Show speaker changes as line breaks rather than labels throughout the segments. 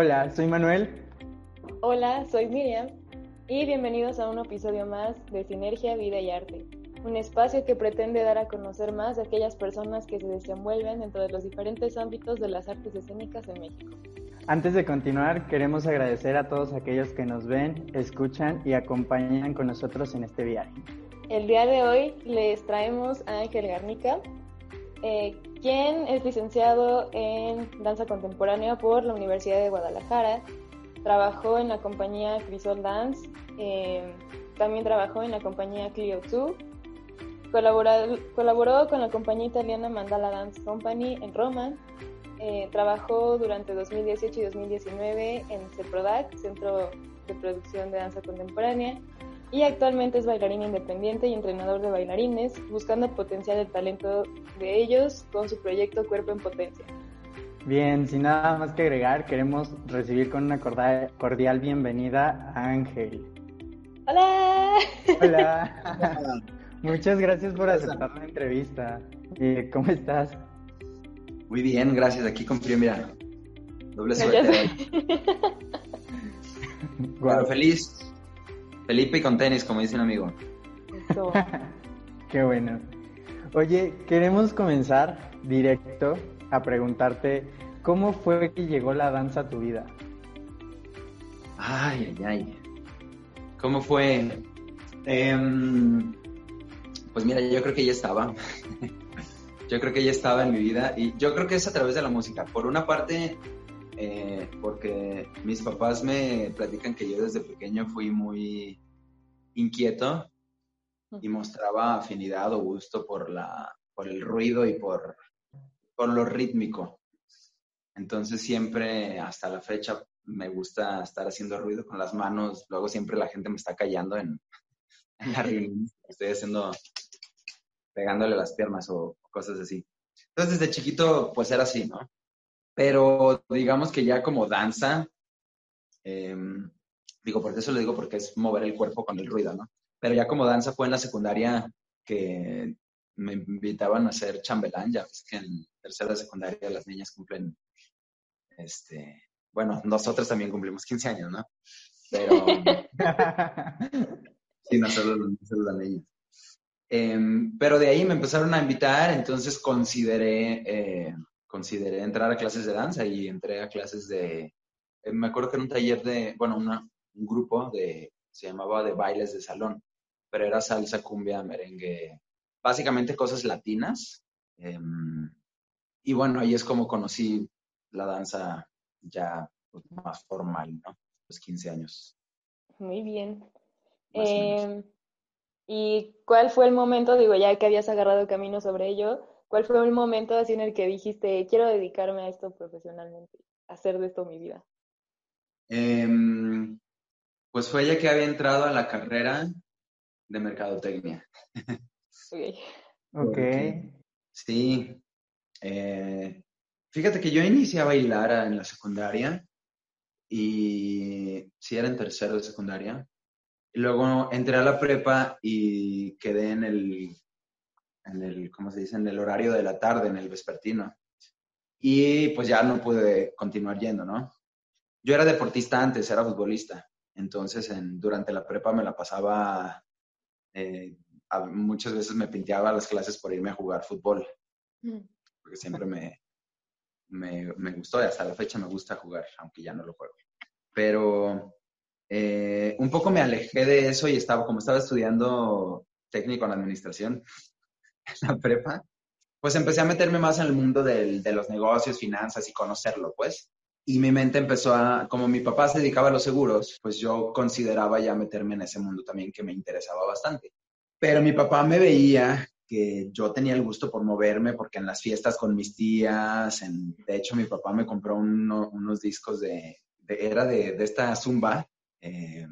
Hola, soy Manuel.
Hola, soy Miriam y bienvenidos a un episodio más de Sinergia, Vida y Arte, un espacio que pretende dar a conocer más a aquellas personas que se desenvuelven dentro de los diferentes ámbitos de las artes escénicas en México.
Antes de continuar, queremos agradecer a todos aquellos que nos ven, escuchan y acompañan con nosotros en este viaje.
El día de hoy les traemos a Ángel Garnica, eh, quien es licenciado en danza contemporánea por la Universidad de Guadalajara. Trabajó en la compañía Crisol Dance, eh, también trabajó en la compañía Clio 2. Colaboró, con la compañía italiana Mandala Dance Company en Roma. Eh, trabajó durante 2018 y 2019 en CEPRODAC, Centro de Producción de Danza Contemporánea y actualmente es bailarín independiente y entrenador de bailarines, buscando potenciar el talento de ellos con su proyecto Cuerpo en Potencia.
Bien, sin nada más que agregar, queremos recibir con una cordial bienvenida a Ángel.
Hola.
Hola. Muchas gracias por aceptar la entrevista. Eh, ¿Cómo estás?
Muy bien, gracias. Aquí con frío, mira. Doble suerte. bueno, feliz Felipe y con tenis, como dice un amigo.
Eso.
Qué bueno. Oye, queremos comenzar directo a preguntarte cómo fue que llegó la danza a tu vida.
Ay, ay, ay. ¿Cómo fue? Em, pues mira, yo creo que ya estaba. yo creo que ya estaba en mi vida y yo creo que es a través de la música. Por una parte, eh, porque mis papás me platican que yo desde pequeño fui muy inquieto y mostraba afinidad o gusto por, la, por el ruido y por, por lo rítmico. Entonces siempre, hasta la fecha, me gusta estar haciendo ruido con las manos. Luego siempre la gente me está callando en, en la reunión. Estoy haciendo, pegándole las piernas o cosas así. Entonces desde chiquito, pues era así, ¿no? Pero digamos que ya como danza, em, digo, por eso lo digo porque es mover el cuerpo con el ruido, ¿no? Pero ya como danza fue en la secundaria que me invitaban a hacer chambelán, ya ves que en tercera secundaria las niñas cumplen, este, bueno, nosotros también cumplimos 15 años, ¿no? Pero, sí, no solo, no solo las niñas. Em, pero de ahí me empezaron a invitar, entonces consideré eh, consideré entrar a clases de danza y entré a clases de, eh, me acuerdo que era un taller de, bueno, un grupo de, se llamaba de bailes de salón, pero era salsa, cumbia, merengue, básicamente cosas latinas. Em, y bueno, ahí es como conocí la danza ya pues, más formal, ¿no? Los 15 años.
Muy bien. Em, ¿Y cuál fue el momento, digo, ya que habías agarrado camino sobre ello, ¿Cuál fue el momento así en el que dijiste, quiero dedicarme a esto profesionalmente, hacer de esto mi vida?
Em, pues fue ella que había entrado a la carrera de mercadotecnia.
Ok.
Ok.
sí. Eh, fíjate que yo inicié a bailar en la secundaria y sí era en tercero de secundaria. Luego entré a la prepa y quedé en el en el, ¿cómo se dice? En el horario de la tarde, en el vespertino. Y pues ya no pude continuar yendo, ¿no? Yo era deportista antes, era futbolista. Entonces, en, durante la prepa me la pasaba, eh, muchas veces me pinteaba las clases por irme a jugar fútbol. Mm. Porque siempre me, me, me, gustó y hasta la fecha me gusta jugar, aunque ya no lo juego. Pero eh, un poco me alejé de eso y estaba, como estaba estudiando técnico en administración, la prepa, pues empecé a meterme más en el mundo del, de los negocios, finanzas y conocerlo, pues. Y mi mente empezó a, como mi papá se dedicaba a los seguros, pues yo consideraba ya meterme en ese mundo también que me interesaba bastante. Pero mi papá me veía que yo tenía el gusto por moverme, porque en las fiestas con mis tías, en, de hecho mi papá me compró unos discos de, era de, de, esta zumba. Eh,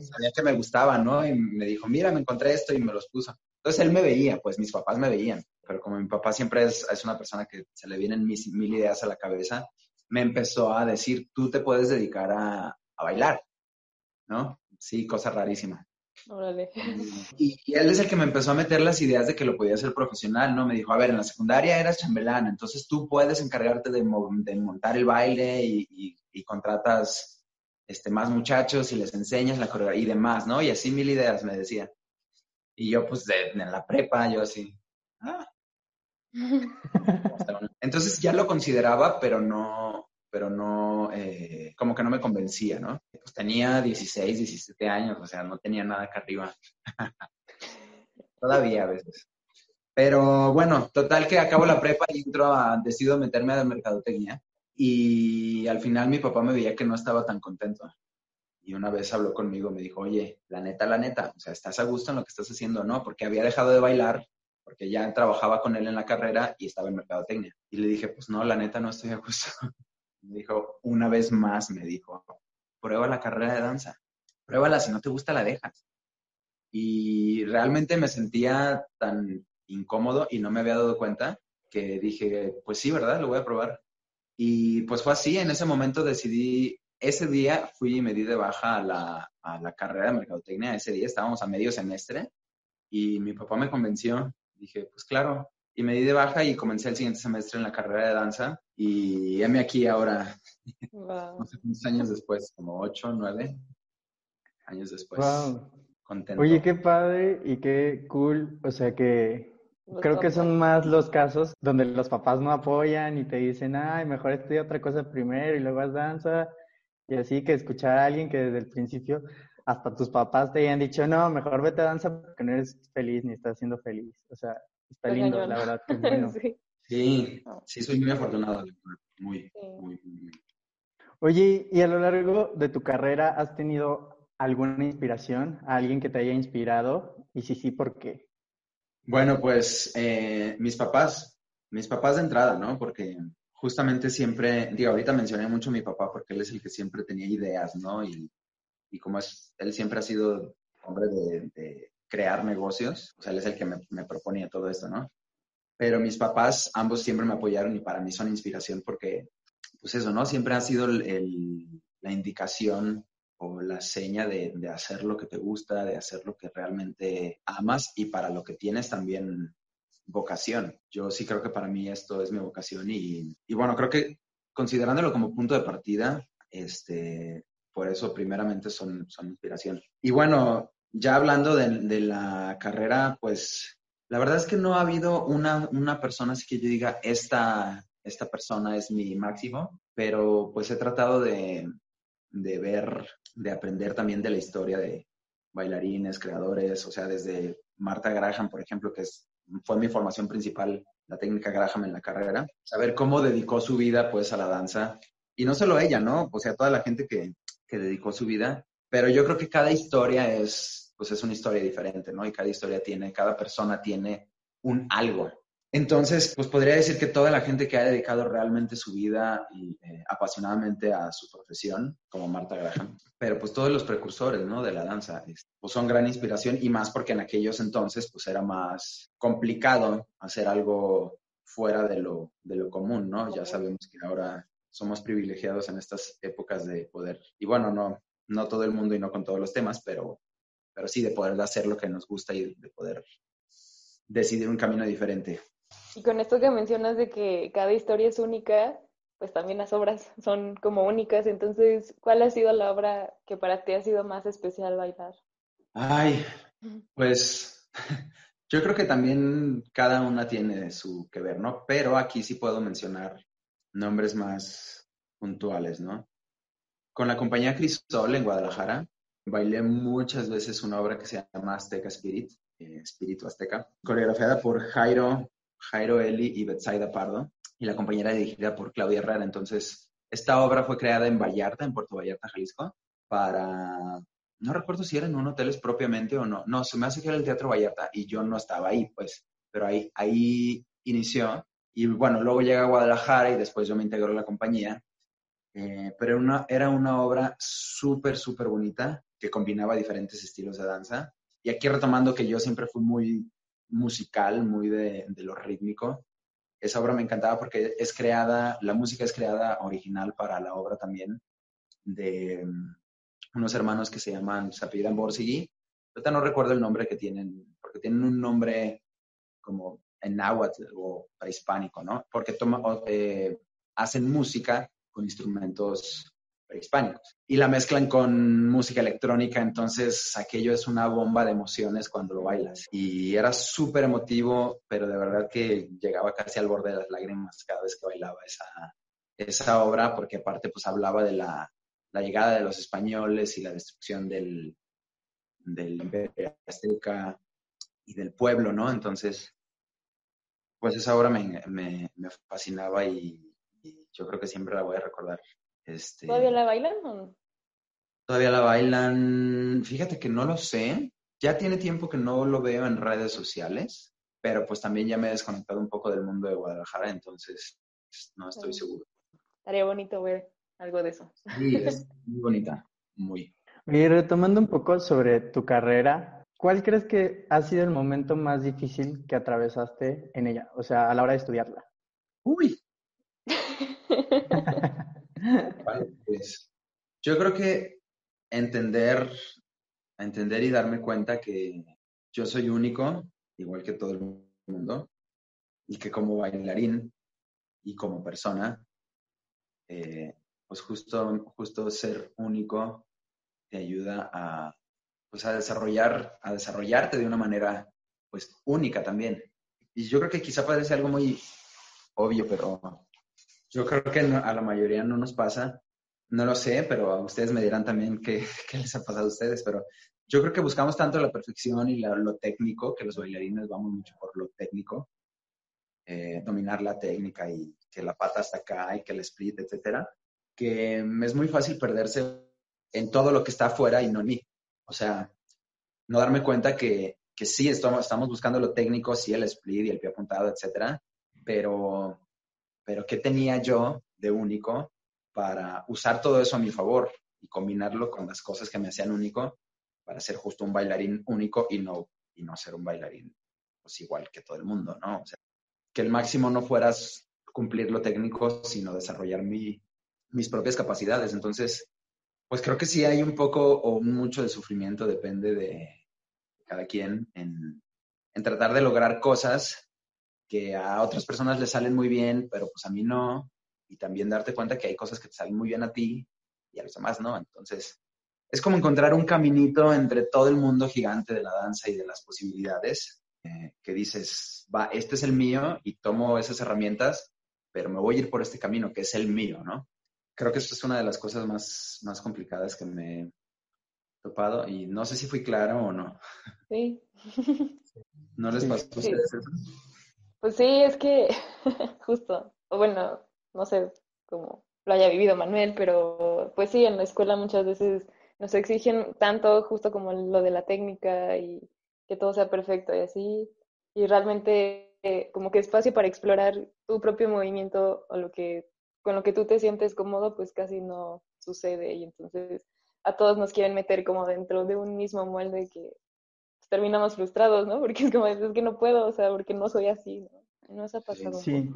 Sabía que me gustaba, ¿no? Y me dijo, mira, me encontré esto y me los puso. Entonces él me veía, pues mis papás me veían, pero como mi papá siempre es, es una persona que se le vienen mis, mil ideas a la cabeza, me empezó a decir, tú te puedes dedicar a, a bailar, ¿no? Sí, cosa rarísima.
Órale.
Y, él es el que me empezó a meter las ideas de que lo podía hacer profesional, ¿no? Me dijo, a ver, en la secundaria eras chambelán, entonces tú puedes encargarte de, montar el baile y, y, contratas este, más muchachos y les enseñas la coreografía y demás, ¿no? Y así mil ideas me decía. Y yo, pues, en la prepa, yo así, ah. Entonces ya lo consideraba, pero no, pero no, eh, como que no me convencía, ¿no? Pues tenía 16, 17 años, o sea, no tenía nada acá arriba. Todavía a veces. Pero bueno, total que acabo la prepa y entro a, decido meterme a la mercadotecnia y al final mi papá me veía que no estaba tan contento. Y una vez habló conmigo, me dijo, oye, la neta, la neta, o sea, ¿estás a gusto en lo que estás haciendo? No, porque había dejado de bailar, porque ya trabajaba con él en la carrera y estaba en mercadotecnia. Y le dije, pues no, la neta, no estoy a gusto. Me dijo, una vez más, me dijo, prueba la carrera de danza, pruébala, si no te gusta la dejas. Y realmente me sentía tan incómodo y no me había dado cuenta que dije, pues sí, ¿verdad? Lo voy a probar. Y pues fue así, en ese momento decidí, ese día fui y me di de baja a la, a la carrera de mercadotecnia, ese día estábamos a medio semestre y mi papá me convenció, dije, pues claro, y me di de baja y comencé el siguiente semestre en la carrera de danza y heme aquí ahora, no sé cuántos años después, como ocho, nueve años después.
Wow. Contento. Oye, qué padre y qué cool, o sea que creo que son más los casos donde los papás no apoyan y te dicen, ay, mejor estudia otra cosa primero y luego haz danza. Y así que escuchar a alguien que desde el principio hasta tus papás te hayan dicho, no, mejor vete a danza porque no eres feliz ni estás siendo feliz. O sea, está lindo, la verdad.
sí. sí, soy muy afortunado. Muy, muy, muy.
Oye, ¿y a lo largo de tu carrera has tenido alguna inspiración? ¿Alguien que te haya inspirado? Y si sí, ¿por qué?
Bueno, pues eh, mis papás, mis papás de entrada, ¿no? Porque justamente siempre, digo, ahorita mencioné mucho a mi papá porque él es el que siempre tenía ideas, ¿no? Y, y como es, él siempre ha sido hombre de, crear negocios, o sea, él es el que me, proponía todo esto, ¿no? Pero mis papás, ambos siempre me apoyaron y para mí son inspiración porque, pues eso, ¿no? Siempre ha sido el, la indicación o la seña de, de, hacer lo que te gusta, de hacer lo que realmente amas y para lo que tienes también vocación. Yo sí creo que para mí esto es mi vocación y, y bueno, creo que considerándolo como punto de partida, este, por eso primeramente son, son inspiración. Y bueno, ya hablando de, la carrera, pues la verdad es que no ha habido una, una persona así que yo diga, esta, esta persona es mi máximo, pero pues he tratado de, de ver, de aprender también de la historia de bailarines, creadores, o sea, desde Marta Graham, por ejemplo, que es, fue mi formación principal, la técnica Graham en la carrera, saber cómo dedicó su vida pues a la danza. Y no solo ella, ¿no? O sea, toda la gente que, que dedicó su vida, pero yo creo que cada historia es, pues es una historia diferente, ¿no? Y cada historia tiene, cada persona tiene un algo. Entonces, pues podría decir que toda la gente que ha dedicado realmente su vida y, eh, apasionadamente a su profesión, como Marta Graham, pero pues todos los precursores, ¿no? De la danza, pues son gran inspiración y más porque en aquellos entonces, pues era más complicado hacer algo fuera de lo, de lo común, ¿no? Ya sabemos que ahora somos privilegiados en estas épocas de poder, y bueno, no, no todo el mundo y no con todos los temas, pero, pero sí de poder hacer lo que nos gusta y de poder decidir un camino diferente.
Y con esto que mencionas de que cada historia es única, pues también las obras son como únicas. Entonces, ¿cuál ha sido la obra que para ti ha sido más especial bailar?
Ay, pues yo creo que también cada una tiene su que ver, ¿no? Pero aquí sí puedo mencionar nombres más puntuales, ¿no? Con la compañía Crisol en Guadalajara, bailé muchas veces una obra que se llama Azteca Spirit, eh, Espíritu Azteca, coreografiada por Jairo, Jairo Eli y Betsaida Pardo, y la compañía era dirigida por Claudia Herrera. Entonces, esta obra fue creada en Vallarta, en Puerto Vallarta, Jalisco, para, no recuerdo si era en un hotel propiamente o no, no, se me hace que era el Teatro Vallarta y yo no estaba ahí, pues, pero ahí, ahí inició. Y bueno, luego llega a Guadalajara y después yo me integro a la compañía. Eh, pero una, era una obra súper, súper bonita que combinaba diferentes estilos de danza. Y aquí retomando que yo siempre fui muy musical, muy de, de lo rítmico. Esa obra me encantaba porque es creada, la música es creada original para la obra también de mm, unos hermanos que se llaman, se apellidan Borsigui. Ahorita no recuerdo el nombre que tienen, porque tienen un nombre como en náhuatl o prehispánico, ¿no? Porque toma, eh, hacen música con instrumentos prehispánicos y la mezclan con música electrónica, entonces aquello es una bomba de emociones cuando lo bailas. Y era súper emotivo, pero de verdad que llegaba casi al borde de las lágrimas cada vez que bailaba esa, esa obra, porque aparte pues hablaba de la, la llegada de los españoles y la destrucción del, del imperio azteca y del pueblo, ¿no? Entonces, pues esa obra me, me, fascinaba y, yo creo que siempre la voy a recordar. Este,
¿Todavía la bailan o no?
Todavía la bailan, fíjate que no lo sé, ya tiene tiempo que no lo veo en redes sociales, pero pues también ya me he desconectado un poco del mundo de Guadalajara, entonces no estoy seguro.
Estaría bonito ver algo de eso.
Sí, es muy bonita, muy.
Y retomando un poco sobre tu carrera, ¿cuál crees que ha sido el momento más difícil que atravesaste en ella? O sea, a la hora de estudiarla.
Uy. pues yo creo que entender, entender y darme cuenta que yo soy único, igual que todo el mundo, y que como bailarín y como persona, eh, pues justo, justo ser único te ayuda a, pues a desarrollar, a desarrollarte de una manera pues única también. Y yo creo que quizá parece algo muy obvio, pero yo creo que a la mayoría no nos pasa. No lo sé, pero ustedes me dirán también qué, qué, les ha pasado a ustedes, pero yo creo que buscamos tanto la perfección y lo técnico, que los bailarines vamos mucho por lo técnico, eh, dominar la técnica y que la pata hasta acá y que el split, etcétera, que es muy fácil perderse en todo lo que está afuera y no en mí. O sea, no darme cuenta que, que sí, estamos, estamos buscando lo técnico, sí, el split y el pie apuntado, etcétera, pero, pero ¿qué tenía yo de único para usar todo eso a mi favor y combinarlo con las cosas que me hacían único para ser justo un bailarín único y no, y no ser un bailarín pues igual que todo el mundo, ¿no? O que el máximo no fueras cumplir lo técnico, sino desarrollar mi, mis propias capacidades. Entonces, pues creo que sí hay un poco o mucho de sufrimiento, depende de cada quien, en, tratar de lograr cosas que a otras personas les salen muy bien, pero pues a mí no. Y también darte cuenta que hay cosas que te salen muy bien a ti y a los demás no. Entonces, es como encontrar un caminito entre todo el mundo gigante de la danza y de las posibilidades, eh, que dices, va, este es el mío y tomo esas herramientas, pero me voy a ir por este camino que es el mío, ¿no? creo que esto es una de las cosas más, más complicadas que me he topado y no sé si fui claro o no.
Sí.
¿No les pasó a ustedes eso?
Pues sí, es que justo, o bueno, no sé cómo lo haya vivido Manuel, pero pues sí, en la escuela muchas veces nos exigen tanto justo como lo de la técnica y que todo sea perfecto y así, y realmente eh, como que espacio para explorar tu propio movimiento o lo que con lo que tú te sientes cómodo, pues casi no sucede y entonces a todos nos quieren meter como dentro de un mismo molde que terminamos frustrados, ¿no? Porque es como, es que no puedo, o sea, porque no soy así, ¿no? No se ha pasado.
Sí.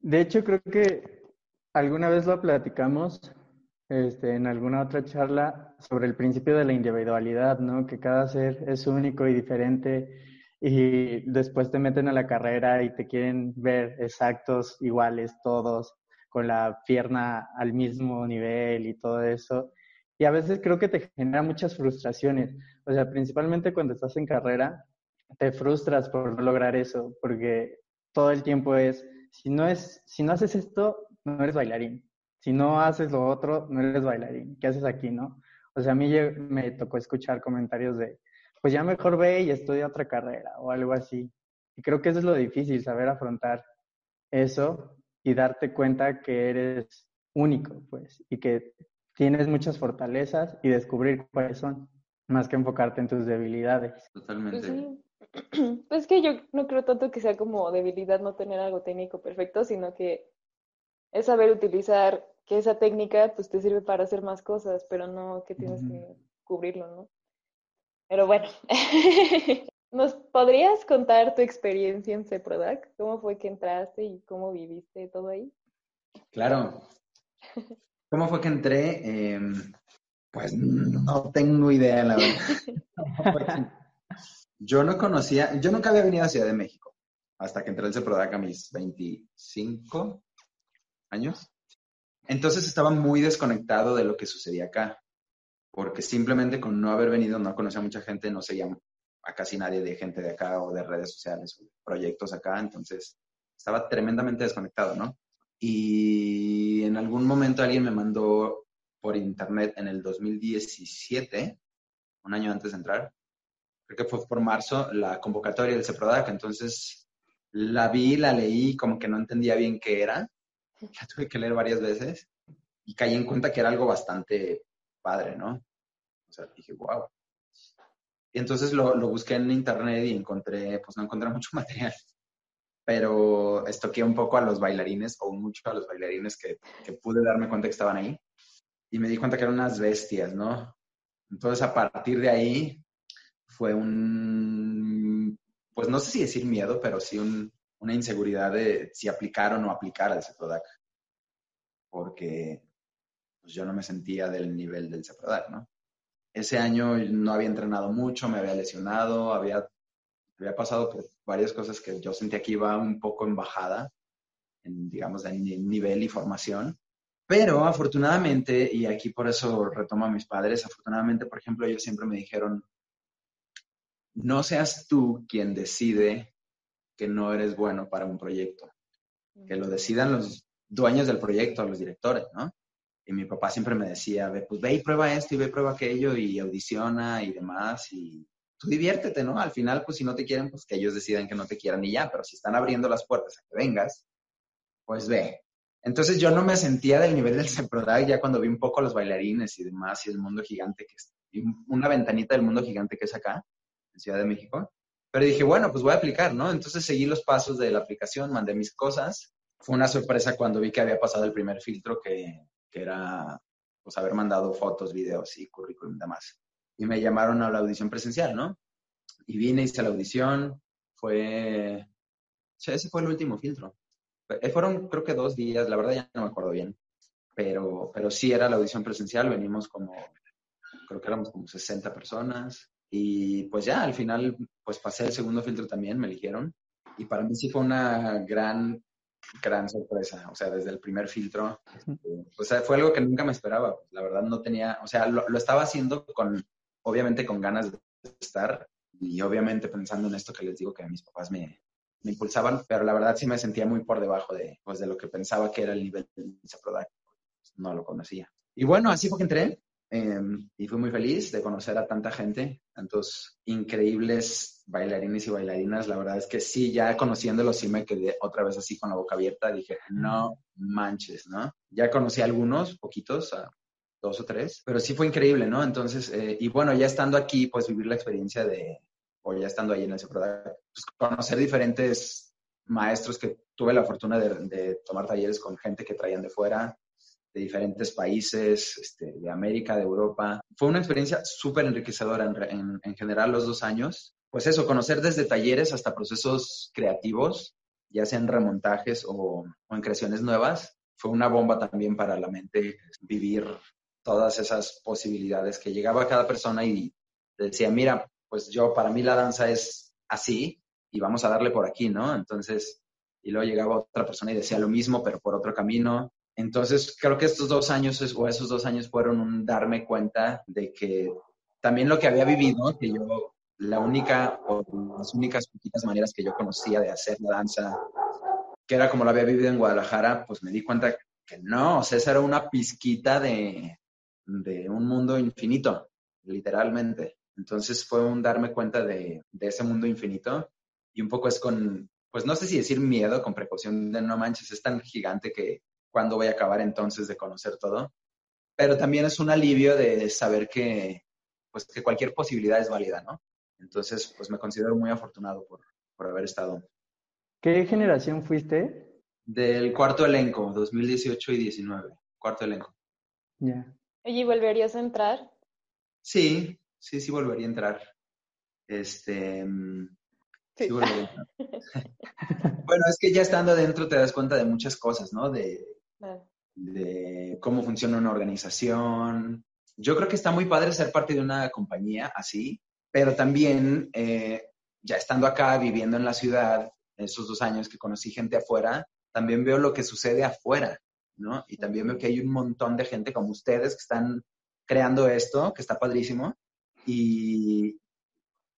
De hecho, creo que alguna vez lo platicamos este, en alguna otra charla sobre el principio de la individualidad, ¿no? Que cada ser es único y diferente y después te meten a la carrera y te quieren ver exactos, iguales, todos con la pierna al mismo nivel y todo eso. Y a veces creo que te genera muchas frustraciones. O sea, principalmente cuando estás en carrera, te frustras por no lograr eso, porque todo el tiempo es, si no, es, si no haces esto, no eres bailarín. Si no haces lo otro, no eres bailarín. ¿Qué haces aquí, no? O sea, a mí me tocó escuchar comentarios de, pues ya mejor ve y estudia otra carrera o algo así. Y creo que eso es lo difícil, saber afrontar eso y darte cuenta que eres único, pues, y que tienes muchas fortalezas y descubrir cuáles son, más que enfocarte en tus debilidades.
Totalmente. Pues
Pues que yo no creo tanto que sea como debilidad no tener algo técnico perfecto, sino que es saber utilizar que esa técnica pues te sirve para hacer más cosas, pero no que tienes que cubrirlo, ¿no? Pero bueno, ¿nos podrías contar tu experiencia en CEPRODAC? ¿Cómo fue que entraste y cómo viviste todo ahí?
Claro. ¿Cómo fue que entré? Em, pues no tengo idea, la verdad. yo no conocía, yo nunca había venido a Ciudad de México hasta que entré al CEPRODAC a mis 25 años. Entonces estaba muy desconectado de lo que sucedía acá, porque simplemente con no haber venido no conocía a mucha gente, no seguía a casi nadie de gente de acá o de redes sociales o proyectos acá, entonces estaba tremendamente desconectado, ¿no? Y en algún momento alguien me mandó por internet en el 2017, un año antes de entrar, creo que fue por marzo, la convocatoria del CEPRODAC, entonces la vi, la leí, como que no entendía bien qué era, la tuve que leer varias veces y caí en cuenta que era algo bastante padre, ¿no? O sea, dije, wow. Y entonces lo, lo busqué en internet y encontré, pues no encontré mucho material, pero estoqué un poco a los bailarines o mucho a los bailarines que, que pude darme cuenta que estaban ahí y me di cuenta que eran unas bestias, ¿no? Entonces a partir de ahí fue un, pues no sé si decir miedo, pero sí un, una inseguridad de si aplicar o no aplicar al CEPRODAC. Porque pues, yo no me sentía del nivel del CEPRODAC, ¿no? Ese año no había entrenado mucho, me había lesionado, había, había pasado por varias cosas que yo sentía que iba un poco en bajada, en, digamos, de nivel y formación. Pero afortunadamente, y aquí por eso retomo a mis padres, afortunadamente, por ejemplo, ellos siempre me dijeron, no seas tú quien decide que no eres bueno para un proyecto, que lo decidan los dueños del proyecto, los directores, ¿no? Y mi papá siempre me decía, ve, pues ve y prueba esto y ve y prueba aquello y audiciona y demás y tú diviértete, ¿no? Al final, pues si no te quieren, pues que ellos decidan que no te quieran y ya, pero si están abriendo las puertas a que vengas, pues ve. Entonces yo no me sentía del nivel del CEPRODAC ya cuando vi un poco los bailarines y demás y el mundo gigante que es, una ventanita del mundo gigante que es acá, en Ciudad de México. Pero dije, bueno, pues voy a aplicar, ¿no? Entonces seguí los pasos de la aplicación, mandé mis cosas. Fue una sorpresa cuando vi que había pasado el primer filtro, que, que era, pues, haber mandado fotos, videos y currículum y demás. Y me llamaron a la audición presencial, ¿no? Y vine, hice la audición. Fue, sí, ese fue el último filtro. Eh, fueron, creo que dos días, la verdad ya no me acuerdo bien. Pero, pero sí era la audición presencial, venimos como, creo que éramos como 60 personas. Y pues ya, al final, pues pasé el segundo filtro también, me eligieron. Y para mí sí fue una gran, gran sorpresa. O sea, desde el primer filtro, o sea, fue algo que nunca me esperaba. La verdad no tenía, o sea, lo, estaba haciendo con, obviamente con ganas de estar y obviamente pensando en esto que les digo que a mis papás me, me impulsaban, pero la verdad sí me sentía muy por debajo de, pues, de lo que pensaba que era el nivel de Product. No lo conocía. Y bueno, así fue que entré. Em, y fui muy feliz de conocer a tanta gente, tantos increíbles bailarines y bailarinas. La verdad es que sí, ya conociéndolos, sí me quedé otra vez así con la boca abierta. Dije, no manches, ¿no? Ya conocí a algunos, poquitos, a dos o tres, pero sí fue increíble, ¿no? Entonces, eh, y bueno, ya estando aquí, pues vivir la experiencia de, o ya estando ahí en ese programa, pues conocer diferentes maestros que tuve la fortuna de, tomar talleres con gente que traían de fuera, de diferentes países, este, de América, de Europa. Fue una experiencia súper enriquecedora en, en, general los dos años. Pues eso, conocer desde talleres hasta procesos creativos, ya sean remontajes o, o en creaciones nuevas, fue una bomba también para la mente vivir todas esas posibilidades que llegaba cada persona y decía, mira, pues yo, para mí la danza es así y vamos a darle por aquí, ¿no? Entonces, y luego llegaba otra persona y decía lo mismo, pero por otro camino. Entonces, creo que estos dos años o esos dos años fueron un darme cuenta de que también lo que había vivido, que yo, la única o las únicas poquitas maneras que yo conocía de hacer la danza, que era como lo había vivido en Guadalajara, pues me di cuenta que no, o sea, esa era una pizquita de, de un mundo infinito, literalmente. Entonces fue un darme cuenta de, de ese mundo infinito y un poco es con, pues no sé si decir miedo, con precaución de no manches, es tan gigante que cuándo voy a acabar entonces de conocer todo. Pero también es un alivio de saber que, pues, que cualquier posibilidad es válida, ¿no? Entonces, pues me considero muy afortunado por, por haber estado.
¿Qué generación fuiste?
Del cuarto elenco, 2018 y 19. Cuarto elenco.
Ya. ¿Y volverías a entrar?
Sí, sí, sí volvería a entrar. Este. Mm, sí, volvería a entrar. bueno, es que ya estando adentro te das cuenta de muchas cosas, ¿no? De, de cómo funciona una organización. Yo creo que está muy padre ser parte de una compañía así, pero también eh, ya estando acá, viviendo en la ciudad, esos dos años que conocí gente afuera, también veo lo que sucede afuera, ¿no? Y también veo que hay un montón de gente como ustedes que están creando esto, que está padrísimo. Y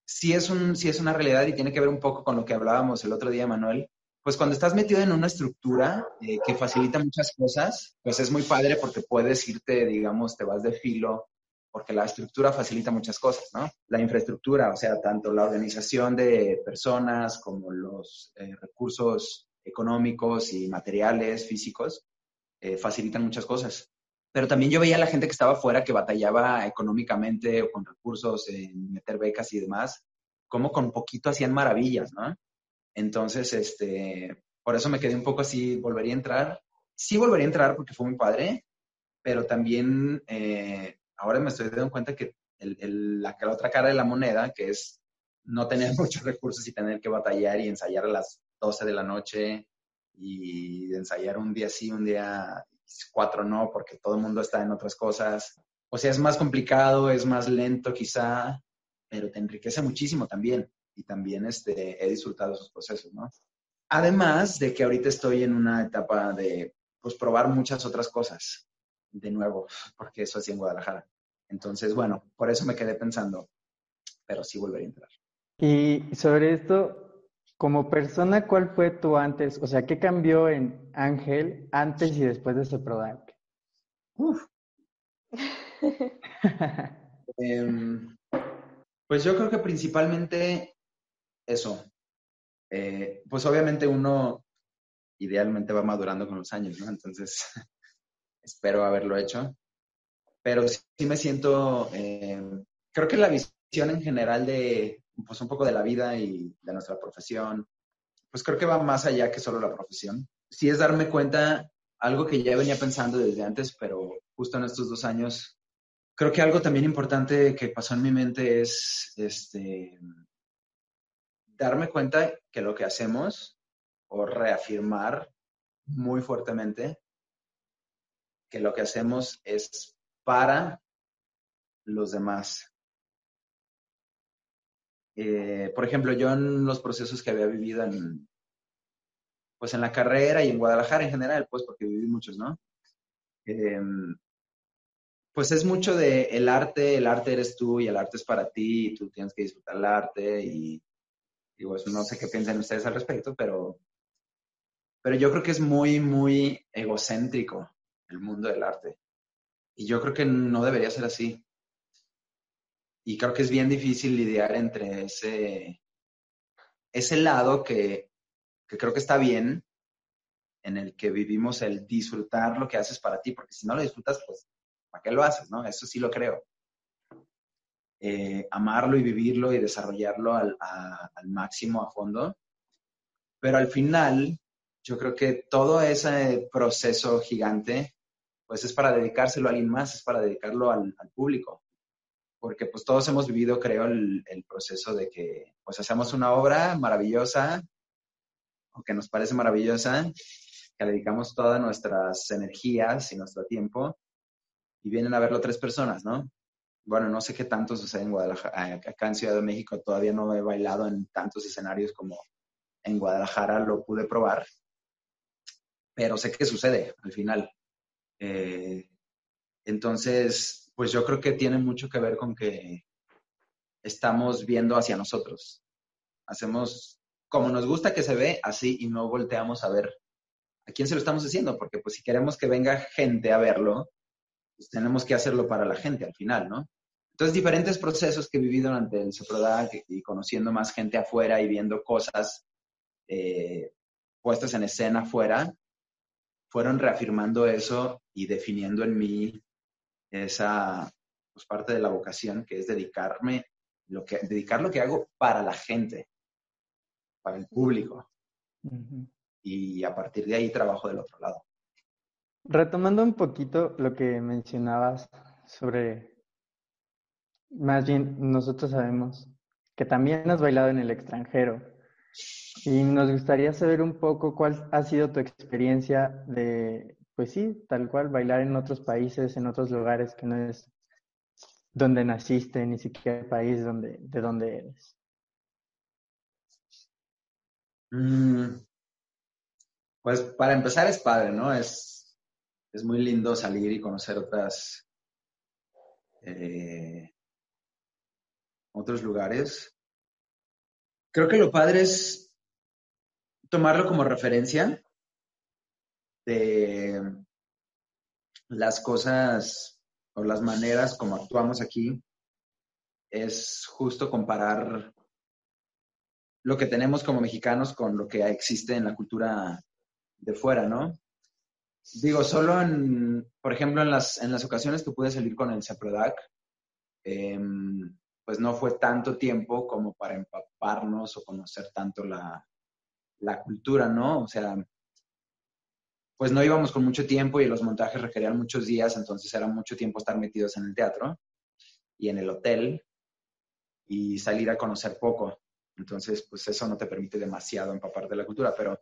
sí es, un, sí es una realidad y tiene que ver un poco con lo que hablábamos el otro día, Manuel. Pues cuando estás metido en una estructura eh, que facilita muchas cosas, pues es muy padre porque puedes irte, digamos, te vas de filo porque la estructura facilita muchas cosas, ¿no? La infraestructura, o sea, tanto la organización de personas como los eh, recursos económicos y materiales, físicos, eh, facilitan muchas cosas. Pero también yo veía a la gente que estaba afuera que batallaba económicamente o con recursos en meter becas y demás, como con poquito hacían maravillas, ¿no? Entonces, este, por eso me quedé un poco así, volvería a entrar. Sí volvería a entrar porque fue muy padre, pero también eh, ahora me estoy dando cuenta que la, la, otra cara de la moneda, que es no tener muchos recursos y tener que batallar y ensayar a las 12 de la noche y ensayar un día sí, un día cuatro no, porque todo el mundo está en otras cosas. O sea, es más complicado, es más lento quizá, pero te enriquece muchísimo también. Y también este, he disfrutado esos procesos, ¿no? Además de que ahorita estoy en una etapa de pues, probar muchas otras cosas de nuevo, porque eso hacía en Guadalajara. Entonces, bueno, por eso me quedé pensando, pero sí volvería a entrar.
Y sobre esto, como persona, ¿cuál fue tu antes? O sea, ¿qué cambió en Ángel antes y después de ese product? Uf.
Em, pues yo creo que principalmente eso. Eh, pues obviamente uno idealmente va madurando con los años, ¿no? Entonces, espero haberlo hecho. Pero sí, me siento, eh, creo que la visión en general de, pues un poco de la vida y de nuestra profesión, pues creo que va más allá que solo la profesión. Sí es darme cuenta, algo que ya venía pensando desde antes, pero justo en estos dos años, creo que algo también importante que pasó en mi mente es, este, darme cuenta que lo que hacemos, o reafirmar muy fuertemente, que lo que hacemos es para los demás. Eh, por ejemplo, yo en los procesos que había vivido en, pues en la carrera y en Guadalajara en general, pues porque viví muchos, ¿no? Em, pues es mucho de el arte, el arte eres tú y el arte es para ti y tú tienes que disfrutar el arte y digo, no sé qué piensan ustedes al respecto, pero, pero yo creo que es muy, muy egocéntrico el mundo del arte. Y yo creo que no debería ser así. Y creo que es bien difícil lidiar entre ese, ese lado que, que creo que está bien, en el que vivimos el disfrutar lo que haces para ti, porque si no lo disfrutas, pues, ¿para qué lo haces? ¿no? Eso sí lo creo. Eh, amarlo y vivirlo y desarrollarlo al, al máximo a fondo. Pero al final, yo creo que todo ese proceso gigante pues es para dedicárselo a alguien más, es para dedicarlo al, público. Porque pues todos hemos vivido, creo, el, proceso de que pues hacemos una obra maravillosa, o que nos parece maravillosa, que dedicamos todas nuestras energías y nuestro tiempo, y vienen a verlo tres personas, ¿no? Bueno, no sé qué tanto sucede en Guadalajara, acá en Ciudad de México todavía no he bailado en tantos escenarios como en Guadalajara lo pude probar, pero sé qué sucede al final. Eh, entonces, pues yo creo que tiene mucho que ver con que estamos viendo hacia nosotros. Hacemos como nos gusta que se ve, así y no volteamos a ver a quién se lo estamos haciendo, porque pues si queremos que venga gente a verlo, pues tenemos que hacerlo para la gente al final, ¿no? Entonces, diferentes procesos que vivido durante el CEPRODAC y conociendo más gente afuera y viendo cosas eh, puestas en escena afuera, fueron reafirmando eso y definiendo en mí esa pues, parte de la vocación que es dedicarme lo que, dedicar lo que hago para la gente, para el público. Y a partir de ahí trabajo del otro lado.
Retomando un poquito lo que mencionabas sobre, más bien nosotros sabemos que también has bailado en el extranjero y nos gustaría saber un poco cuál ha sido tu experiencia de, pues sí, tal cual, bailar en otros países, en otros lugares que no es donde naciste, ni siquiera el país donde, de donde eres.
Mm, pues para empezar es padre, ¿no? Es, es muy lindo salir y conocer otras, eh, otros lugares. Creo que lo padre es tomarlo como referencia de las cosas o las maneras como actuamos aquí. Es justo comparar lo que tenemos como mexicanos con lo que existe en la cultura de fuera, ¿no? Digo, solo en, por ejemplo, en las, en las ocasiones que pude salir con el CEPRODAC, em, pues no fue tanto tiempo como para empaparnos o conocer tanto la, la cultura, ¿no? O sea, pues no íbamos con mucho tiempo y los montajes requerían muchos días, entonces era mucho tiempo estar metidos en el teatro y en el hotel y salir a conocer poco. Entonces, pues eso no te permite demasiado empapar de la cultura, pero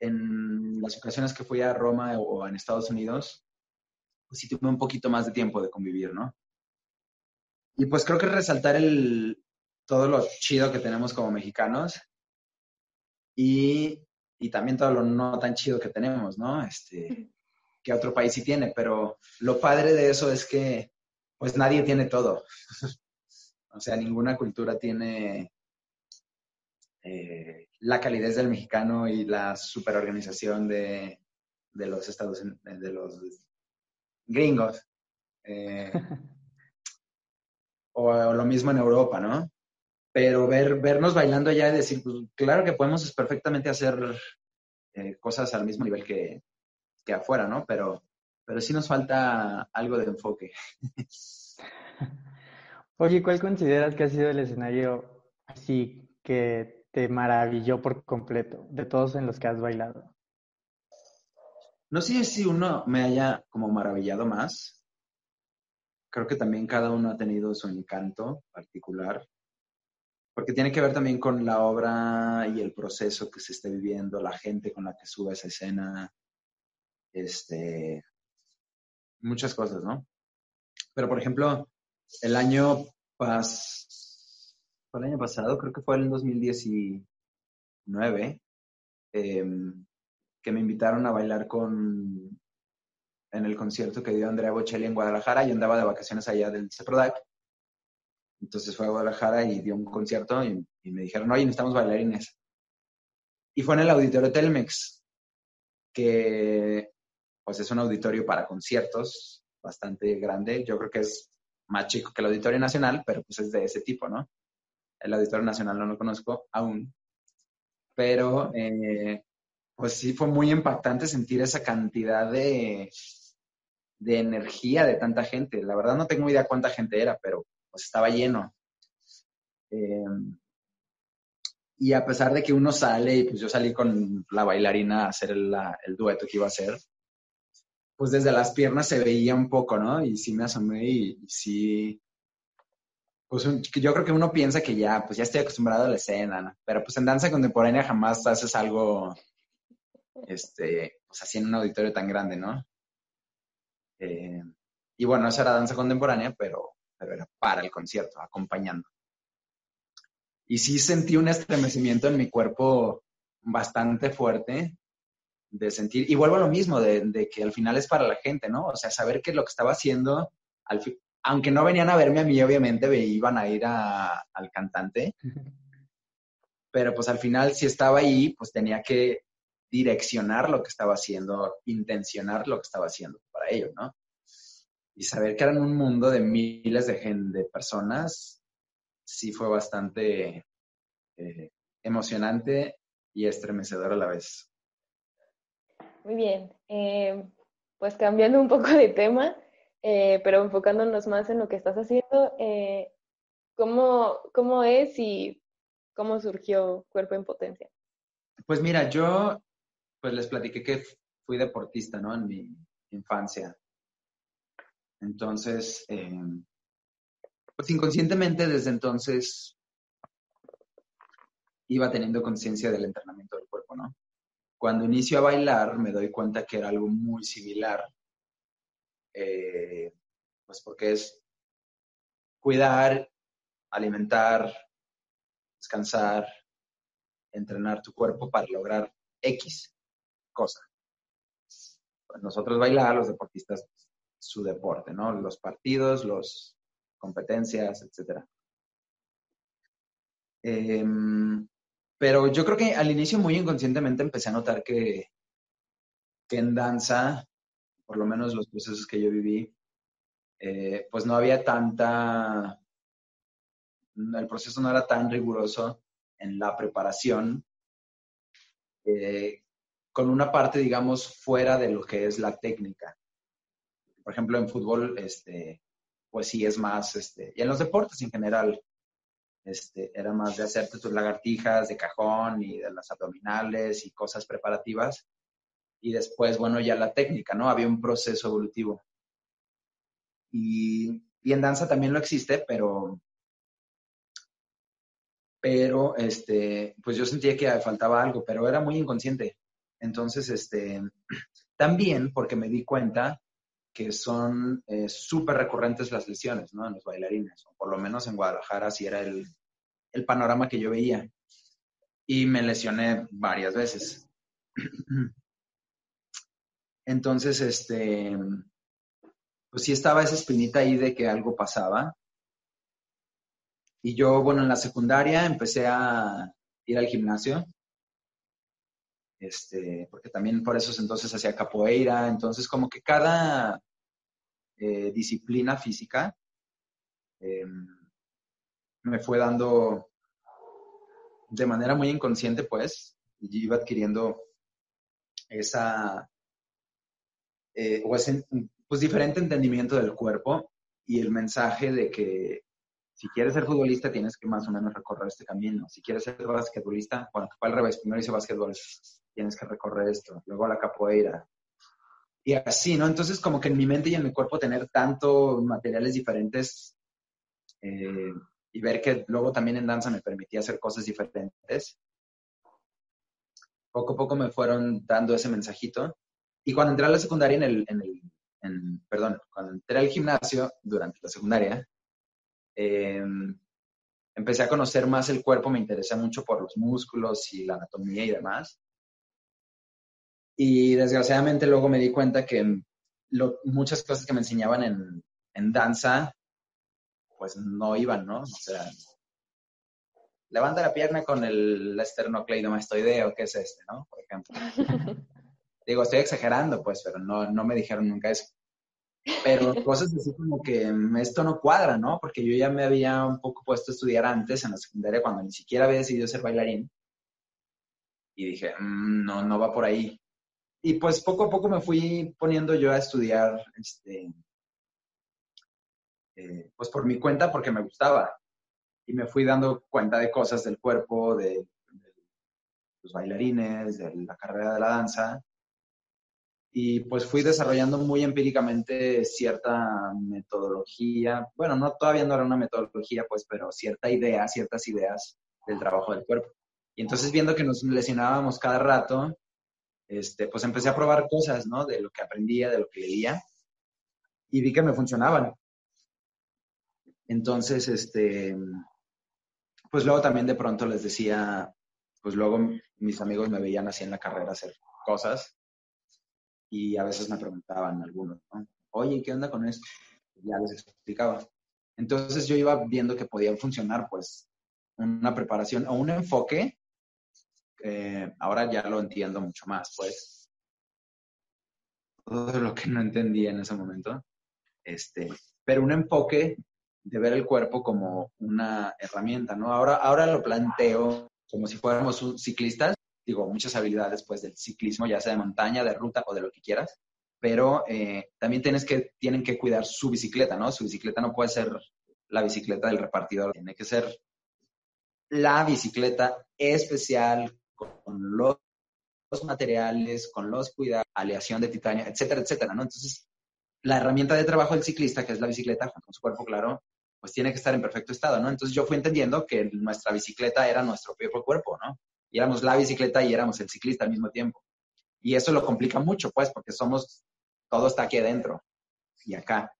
en las ocasiones que fui a Roma o en Estados Unidos, pues sí tuve un poquito más de tiempo de convivir, ¿no? Y pues creo que resaltar el, todo lo chido que tenemos como mexicanos y, y también todo lo no tan chido que tenemos, ¿no? Este, que otro país sí tiene, pero lo padre de eso es que pues nadie tiene todo. o sea, ninguna cultura tiene eh, la calidez del mexicano y la superorganización de, de los Estados de los gringos. Eh, o, lo mismo en Europa, ¿no? Pero ver, vernos bailando allá y decir, pues claro que podemos perfectamente hacer eh, cosas al mismo nivel que, que afuera, ¿no? Pero, pero sí nos falta algo de enfoque.
Oye, ¿cuál consideras que ha sido el escenario así que te maravilló por completo de todos en los que has bailado?
No sé si uno me haya como maravillado más. Creo que también cada uno ha tenido su encanto particular, porque tiene que ver también con la obra y el proceso que se esté viviendo, la gente con la que sube esa escena, este, muchas cosas, ¿no? Pero, por ejemplo, el año pas el año pasado, creo que fue en 2019, em, que me invitaron a bailar con en el concierto que dio Andrea Bocelli en Guadalajara. Yo andaba de vacaciones allá del CEPRODAC. Entonces fue a Guadalajara y dio un concierto y, me dijeron, oye, necesitamos bailarines. Y fue en el Auditorio Telmex, que pues es un auditorio para conciertos bastante grande. Yo creo que es más chico que el Auditorio Nacional, pero pues es de ese tipo, ¿no? el Auditorio Nacional no lo conozco aún, pero eh, pues sí fue muy impactante sentir esa cantidad de, de energía de tanta gente. La verdad no tengo idea cuánta gente era, pero pues estaba lleno. Em, y a pesar de que uno sale y pues yo salí con la bailarina a hacer el, el dueto que iba a hacer, pues desde las piernas se veía un poco, ¿no? Y sí me asomé y sí, pues yo creo que uno piensa que ya, pues ya estoy acostumbrado a la escena, ¿no? Pero pues en danza contemporánea jamás haces algo, este, pues así en un auditorio tan grande, ¿no? Eh, y bueno, eso era danza contemporánea, pero, pero era para el concierto, acompañando. Y sí sentí un estremecimiento en mi cuerpo bastante fuerte de sentir, y vuelvo a lo mismo, de, de, que al final es para la gente, ¿no? O sea, saber que lo que estaba haciendo, al, fin aunque no venían a verme a mí, obviamente, iban a ir al cantante. Pero pues al final, si estaba ahí, pues tenía que direccionar lo que estaba haciendo, intencionar lo que estaba haciendo para ellos, ¿no? Y saber que eran un mundo de miles de, de personas, sí fue bastante eh, emocionante y estremecedor a la vez.
Muy bien. Eh, pues cambiando un poco de tema, eh, pero enfocándonos más en lo que estás haciendo, eh, ¿Cómo, cómo es y cómo surgió Cuerpo en Potencia?
Pues mira, yo pues les platiqué que fui deportista, ¿no? En mi infancia. Entonces, em, pues inconscientemente desde entonces iba teniendo conciencia del entrenamiento del cuerpo, ¿no? Cuando inicio a bailar me doy cuenta que era algo muy similar, eh, pues porque es cuidar, alimentar, descansar, entrenar tu cuerpo para lograr X cosa. Pues nosotros bailar, los deportistas, su deporte, ¿no? Los partidos, las competencias, etc. Em, pero yo creo que al inicio muy inconscientemente empecé a notar que, en danza, por lo menos los procesos que yo viví, eh, pues no había tanta, el proceso no era tan riguroso en la preparación, eh, con una parte, digamos, fuera de lo que es la técnica. Por ejemplo, en fútbol, este, pues sí es más, este, y en los deportes en general, este, era más de hacerte tus lagartijas de cajón y de las abdominales y cosas preparativas. Y después, bueno, ya la técnica, ¿no? Había un proceso evolutivo. Y, y en danza también lo existe, pero pero este, pues yo sentía que faltaba algo, pero era muy inconsciente. Entonces, este, también porque me di cuenta que son eh, súper recurrentes las lesiones, ¿no? En los bailarines, o por lo menos en Guadalajara así era el, el panorama que yo veía. Y me lesioné varias veces. Entonces, este, pues sí estaba esa espinita ahí de que algo pasaba, y yo, bueno, en la secundaria empecé a ir al gimnasio, este, porque también por esos entonces hacía capoeira, entonces como que cada eh, disciplina física em, me fue dando de manera muy inconsciente, pues, y iba adquiriendo esa, eh, o ese, pues, diferente entendimiento del cuerpo y el mensaje de que si quieres ser futbolista, tienes que más o menos recorrer este camino. Si quieres ser basquetbolista, bueno, fue al revés. Primero hice basquetbol, tienes que recorrer esto. Luego la capoeira. Y así, ¿no? Entonces, como que en mi mente y en mi cuerpo tener tanto materiales diferentes eh, y ver que luego también en danza me permitía hacer cosas diferentes, poco a poco me fueron dando ese mensajito. Y cuando entré a la secundaria en el, en el perdón, cuando entré al gimnasio durante la secundaria, Em, empecé a conocer más el cuerpo, me interesé mucho por los músculos y la anatomía y demás. Y desgraciadamente luego me di cuenta que muchas cosas que me enseñaban en, en danza, pues no iban, ¿no? O sea, levanta la pierna con el esternocleidomastoideo, ¿qué es este, no? Por ejemplo. Digo, estoy exagerando, pues, pero no, no me dijeron nunca eso. Pero cosas así como que mm, esto no cuadra, ¿no? Porque yo ya me había un poco puesto a estudiar antes en la secundaria cuando ni siquiera había decidido ser bailarín. Y dije, mm, no, no va por ahí. Y pues poco a poco me fui poniendo yo a estudiar, este, eh, pues por mi cuenta, porque me gustaba. Y me fui dando cuenta de cosas del cuerpo, de, de los bailarines, de la carrera de la danza y pues fui desarrollando muy empíricamente cierta metodología, bueno, no todavía no era una metodología, pues, pero cierta idea, ciertas ideas del trabajo del cuerpo. Y entonces viendo que nos lesionábamos cada rato, este, pues empecé a probar cosas, ¿no? De lo que aprendía, de lo que leía, y vi que me funcionaban. Entonces, este, pues luego también de pronto les decía, pues luego mis amigos me veían así en la carrera hacer cosas y a veces me preguntaban algunos, ¿no? Oye, ¿qué onda con esto? ya les explicaba. Entonces yo iba viendo que podía funcionar, pues, una preparación o un enfoque. ahora ya lo entiendo mucho más, pues. Todo lo que no entendía en ese momento. Este, pero un enfoque de ver el cuerpo como una herramienta, ¿no? Ahora, ahora lo planteo como si fuéramos ciclistas digo, muchas habilidades pues del ciclismo, ya sea de montaña, de ruta o de lo que quieras, pero eh, también tienes que, tienen que cuidar su bicicleta, ¿no? Su bicicleta no puede ser la bicicleta del repartidor. Tiene que ser la bicicleta especial con los, materiales, con los cuidados, aleación de titanio, etcétera, etcétera, ¿no? Entonces, la herramienta de trabajo del ciclista, que es la bicicleta, con su cuerpo claro, pues tiene que estar en perfecto estado, ¿no? Entonces yo fui entendiendo que nuestra bicicleta era nuestro propio cuerpo, ¿no? Y éramos la bicicleta y éramos el ciclista al mismo tiempo. Y eso lo complica mucho, pues, porque somos, todo está aquí adentro y acá.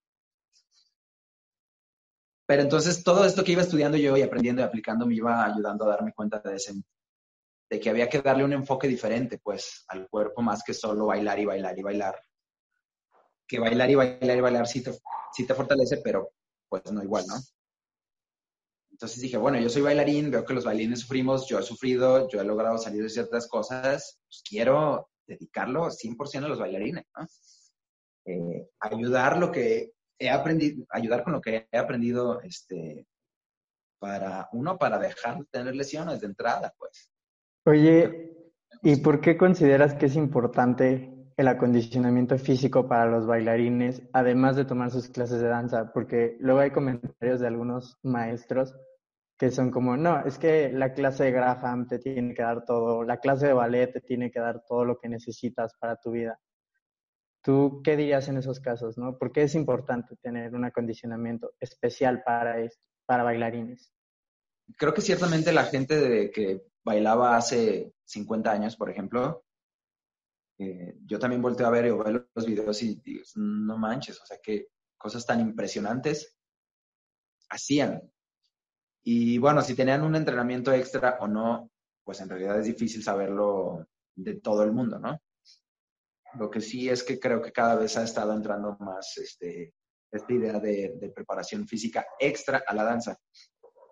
Pero entonces todo esto que iba estudiando yo y aprendiendo y aplicando me iba ayudando a darme cuenta de, ese, de que había que darle un enfoque diferente, pues, al cuerpo más que solo bailar y bailar y bailar. Que bailar y bailar y bailar sí te, sí te fortalece, pero pues no igual, ¿no? Entonces dije, bueno, yo soy bailarín, veo que los bailarines sufrimos, yo he sufrido, yo he logrado salir de ciertas cosas, pues quiero dedicarlo 100% a los bailarines, ¿no? Eh, ayudar lo que he aprendido, ayudar con lo que he aprendido, este, para, uno, para dejar de tener lesiones de entrada, pues.
Oye, ¿y por qué consideras que es importante el acondicionamiento físico para los bailarines, además de tomar sus clases de danza? Porque luego hay comentarios de algunos maestros que son como, no, es que la clase de Graham te tiene que dar todo, la clase de ballet te tiene que dar todo lo que necesitas para tu vida. ¿Tú qué dirías en esos casos, no? ¿Por qué es importante tener un acondicionamiento especial para esto, para bailarines?
Creo que ciertamente la gente de que bailaba hace 50 años, por ejemplo, eh, yo también volteo a ver y veo los videos y digo, no manches, o sea, qué cosas tan impresionantes hacían. Y bueno, si tenían un entrenamiento extra o no, pues en realidad es difícil saberlo de todo el mundo, ¿no? Lo que sí es que creo que cada vez ha estado entrando más este, esta idea de, preparación física extra a la danza.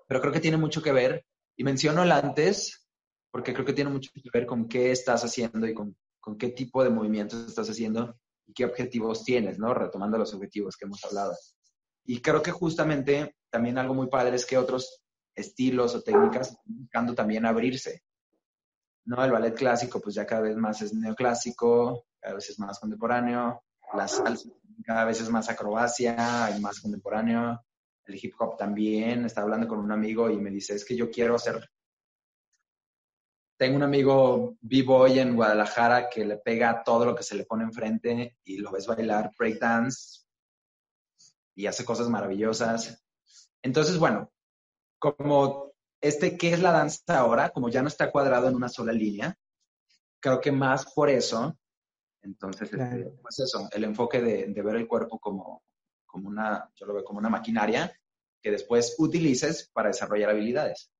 Pero creo que tiene mucho que ver, y menciono el antes, porque creo que tiene mucho que ver con qué estás haciendo y con, con qué tipo de movimientos estás haciendo y qué objetivos tienes, ¿no? Retomando los objetivos que hemos hablado. Y creo que justamente también algo muy padre es que otros estilos o técnicas están buscando también abrirse. ¿no? El ballet clásico, pues ya cada vez más es neoclásico, cada vez es más contemporáneo. La salsa cada vez es más acrobacia y más contemporáneo. El hip hop también. Estaba hablando con un amigo y me dice, es que yo quiero hacer... Tengo un amigo b-boy en Guadalajara que le pega todo lo que se le pone enfrente y lo ves bailar breakdance y hace cosas maravillosas. Entonces, bueno, como este, ¿qué es la danza ahora? Como ya no está cuadrado en una sola línea, creo que más por eso, entonces, este, pues eso, el enfoque de, ver el cuerpo como, como una, yo lo veo como una maquinaria que después utilices para desarrollar habilidades.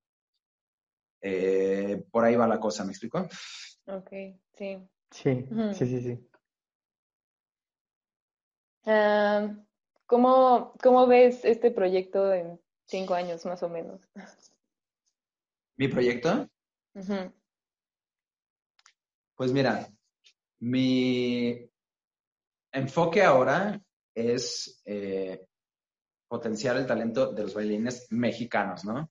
Eh, por ahí va la cosa, ¿me explico?
Ok, sí.
Sí, sí, sí, sí.
Ah, ¿cómo, ¿Cómo ves este proyecto en cinco años más o menos.
¿Mi proyecto? Pues mira, mi enfoque ahora es eh, potenciar el talento de los bailarines mexicanos, ¿no?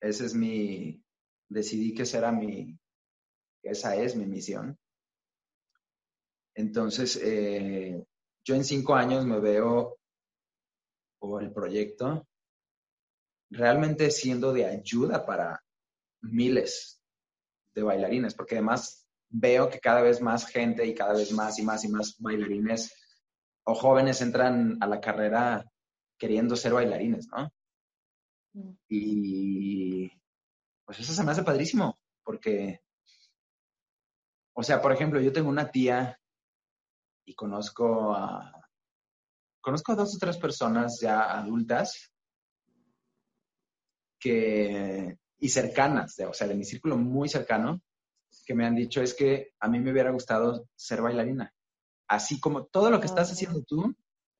Ese es mi, decidí que será mi, esa es mi misión. Entonces, eh, yo en cinco años me veo por el proyecto realmente siendo de ayuda para miles de bailarines, porque además veo que cada vez más gente y cada vez más y más y más bailarines o jóvenes entran a la carrera queriendo ser bailarines, ¿no? Mm. Y pues eso se me hace padrísimo, porque, o sea, por ejemplo, yo tengo una tía y conozco a, conozco a dos o tres personas ya adultas y cercanas, o sea, de mi círculo muy cercano, que me han dicho es que a mí me hubiera gustado ser bailarina. Así como todo lo que estás haciendo tú,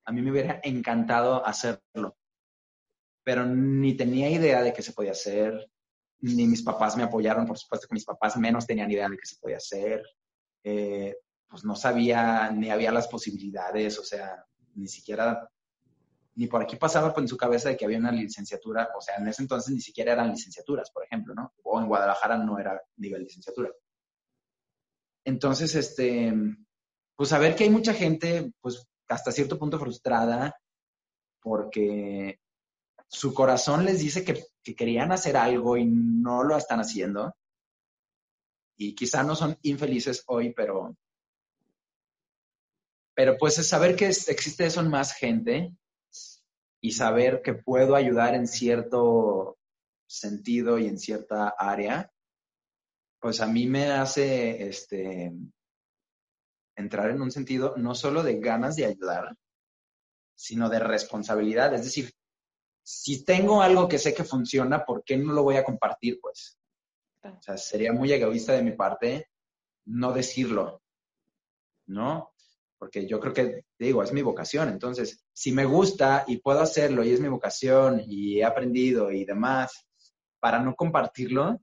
a mí me hubiera encantado hacerlo. Pero ni tenía idea de que se podía hacer, ni mis papás me apoyaron, por supuesto que mis papás menos tenían idea de que se podía hacer. Eh, pues no sabía, ni había las posibilidades, o sea, ni siquiera ni por aquí pasaba en su cabeza de que había una licenciatura, o sea, en ese entonces ni siquiera eran licenciaturas, por ejemplo, ¿no? O en Guadalajara no era nivel licenciatura. Entonces, este, pues saber que hay mucha gente, pues hasta cierto punto frustrada, porque su corazón les dice que, que querían hacer algo y no lo están haciendo. Y quizá no son infelices hoy, pero, pero pues es saber que existe eso en más gente y saber que puedo ayudar en cierto sentido y en cierta área, pues a mí me hace este, entrar en un sentido no solo de ganas de ayudar, sino de responsabilidad. Es decir, si tengo algo que sé que funciona, ¿por qué no lo voy a compartir? Pues, o sea, sería muy egoísta de mi parte no decirlo, ¿no? Porque yo creo que, digo, es mi vocación. Entonces, si me gusta y puedo hacerlo y es mi vocación y he aprendido y demás, para no compartirlo,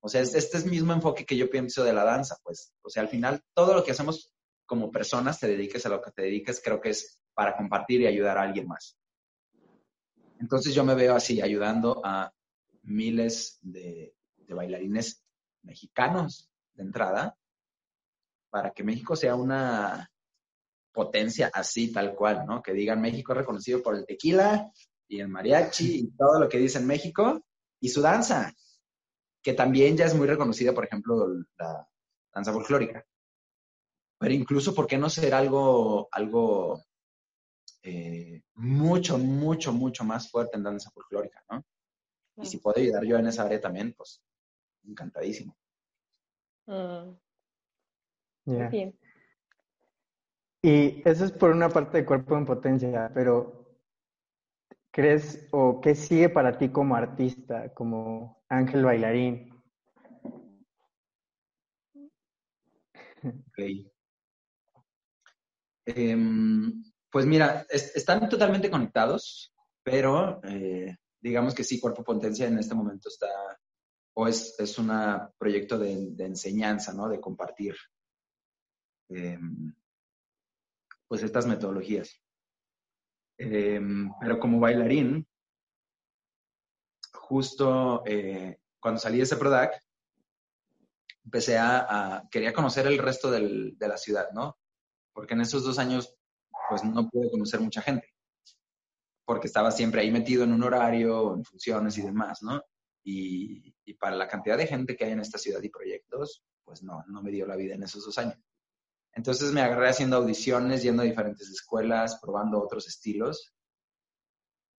o sea, este es el mismo enfoque que yo pienso de la danza, pues, o sea, al final, todo lo que hacemos como personas, te dediques a lo que te dediques, creo que es para compartir y ayudar a alguien más. Entonces yo me veo así, ayudando a miles de, bailarines mexicanos de entrada, para que México sea una potencia así, tal cual, ¿no? Que digan México es reconocido por el tequila y el mariachi y todo lo que dice en México y su danza, que también ya es muy reconocida, por ejemplo, la danza folclórica. Pero incluso, ¿por qué no ser algo, algo eh, mucho, mucho, mucho más fuerte en danza folclórica, ¿no? Y si puedo ayudar yo en esa área también, pues encantadísimo.
Mm.
Bien. Y eso es por una parte de cuerpo en potencia, pero ¿crees o qué sigue para ti como artista, como ángel bailarín?
Ok. Em, pues mira, están totalmente conectados, pero eh, digamos que sí, Cuerpo Potencia en este momento está, o es, es un proyecto de, enseñanza, ¿no? De compartir, em, pues estas metodologías. Em, pero como bailarín, justo eh, cuando salí de ese PRODAC, empecé a, quería conocer el resto de la ciudad, ¿no? porque en esos dos años pues no pude conocer mucha gente, porque estaba siempre ahí metido en un horario, en funciones y demás, ¿no? Y, para la cantidad de gente que hay en esta ciudad y proyectos, pues no, no me dio la vida en esos dos años. Entonces me agarré haciendo audiciones, yendo a diferentes escuelas, probando otros estilos.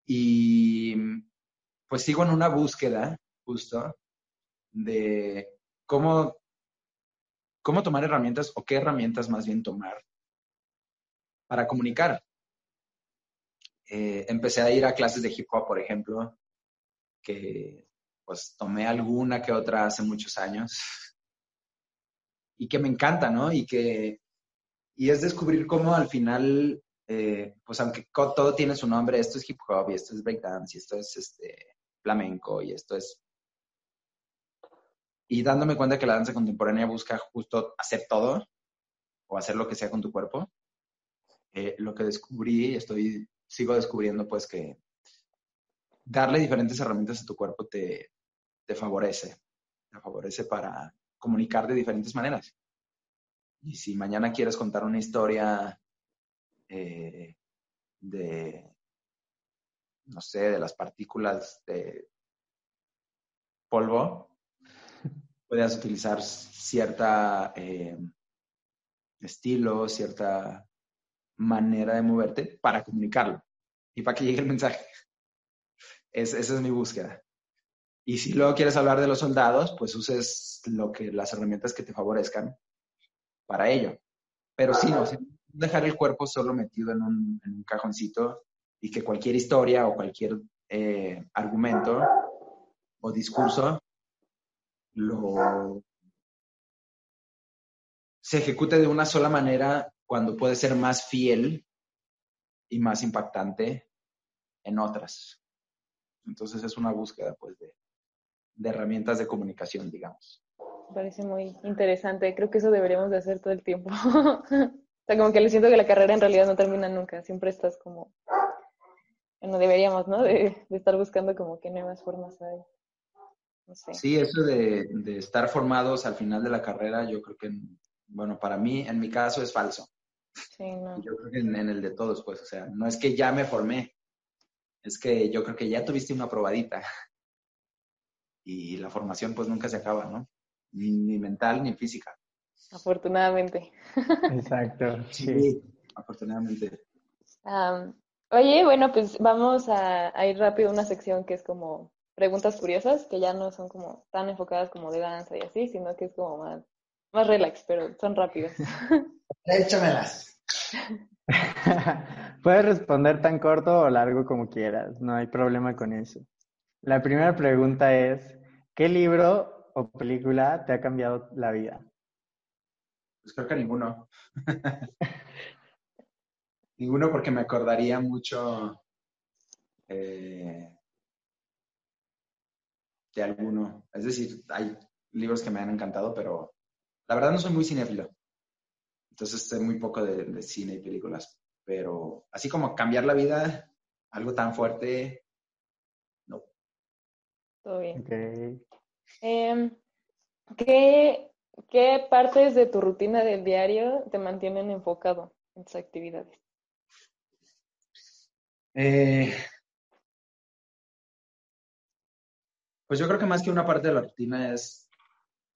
Y pues sigo en una búsqueda justo de cómo, cómo tomar herramientas o qué herramientas más bien tomar para comunicar. Eh, empecé a ir a clases de hip hop, por ejemplo, que pues tomé alguna que otra hace muchos años y que me encanta, ¿no? Y que y es descubrir cómo al final, eh, pues aunque todo tiene su nombre, esto es hip hop y esto es breakdance y esto es este, flamenco y esto es... Y dándome cuenta que la danza contemporánea busca justo hacer todo o hacer lo que sea con tu cuerpo, eh, lo que descubrí, estoy, sigo descubriendo pues que darle diferentes herramientas a tu cuerpo te, te favorece, te favorece para comunicar de diferentes maneras. Y si mañana quieres contar una historia eh, de, no sé, de las partículas de polvo, puedes utilizar cierta eh, estilo, cierta manera de moverte para comunicarlo y para que llegue el mensaje. esa es mi búsqueda. Y si luego quieres hablar de los soldados, pues uses lo que, las herramientas que te favorezcan para ello. Pero sí, no, dejar el cuerpo solo metido en un, en un cajoncito y que cualquier historia o cualquier eh, argumento o discurso lo se ejecute de una sola manera cuando puede ser más fiel y más impactante en otras. Entonces es una búsqueda pues de, herramientas de comunicación, digamos.
Parece muy interesante. Creo que eso deberíamos de hacer todo el tiempo. o sea, como que le siento que la carrera en realidad no termina nunca. Siempre estás como... Bueno, deberíamos, ¿no? De, estar buscando como qué nuevas formas hay.
No sé. Sí, eso de, de, estar formados al final de la carrera, yo creo que, bueno, para mí, en mi caso, es falso. Yo creo que en, el de todos, pues, o sea, no es que ya me formé. es que yo creo que ya tuviste una probadita y la formación pues nunca se acaba, ¿no? Ni, mental ni física.
Afortunadamente.
Exacto.
Sí, afortunadamente.
oye, bueno, pues vamos a, ir rápido a una sección que es como preguntas curiosas, que ya no son como tan enfocadas como de danza y así, sino que es como más, más relax, pero son rápidas.
Échamelas.
Puedes responder tan corto o largo como quieras, no hay problema con eso. La primera pregunta es, ¿qué libro o película te ha cambiado la vida?
Pues creo que ninguno. ninguno porque me acordaría mucho eh, de alguno. Es decir, hay libros que me han encantado, pero la verdad no soy muy cinéfilo. Entonces sé muy poco de, cine y películas. Pero así como cambiar la vida, algo tan fuerte, no.
Todo bien. Em, ¿qué, ¿Qué partes de tu rutina del diario te mantienen enfocado en tus actividades?
Eh, pues yo creo que más que una parte de la rutina es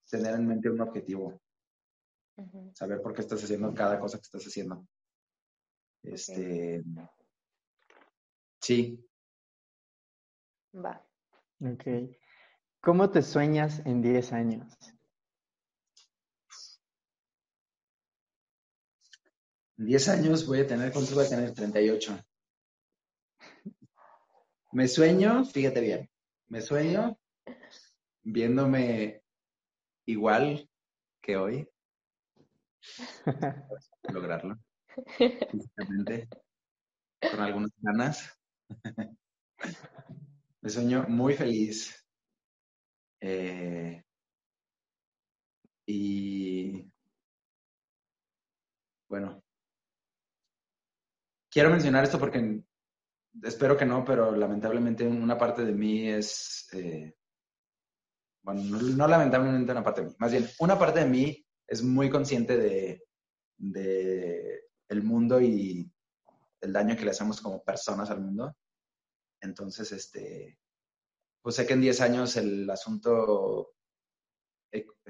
tener en mente un objetivo. Saber por qué estás haciendo cada cosa que estás haciendo. Este. Sí.
Va.
Ok. ¿Cómo te sueñas en 10 años?
En 10 años voy a tener, ¿cuántos voy a tener? 38. Me sueño, fíjate bien, me sueño viéndome igual que hoy, lograrlo. con algunas ganas. Me sueño muy feliz. Eh, y bueno, quiero mencionar esto porque espero que no, pero lamentablemente una parte de mí es, eh, bueno, no, lamentablemente una parte de mí, más bien una parte de mí es muy consciente de, el mundo y el daño que le hacemos como personas al mundo. Entonces, este, pues sé que en 10 años el asunto,